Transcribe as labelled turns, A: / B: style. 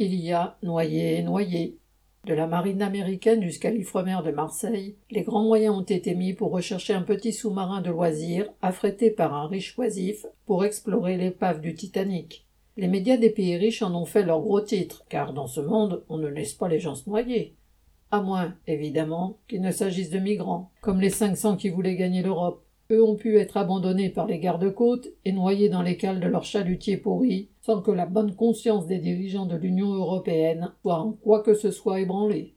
A: Il y a noyé et noyé. De la marine américaine jusqu'à l'Ifremer de Marseille, les grands moyens ont été mis pour rechercher un petit sous-marin de loisir, affrété par un riche oisif, pour explorer l'épave du Titanic. Les médias des pays riches en ont fait leur gros titre, car dans ce monde, on ne laisse pas les gens se noyer. À moins, évidemment, qu'il ne s'agisse de migrants, comme les 500 qui voulaient gagner l'Europe. Eux ont pu être abandonnés par les gardes-côtes et noyés dans les cales de leurs chalutiers pourris, sans que la bonne conscience des dirigeants de l'Union européenne soit en quoi que ce soit ébranlée.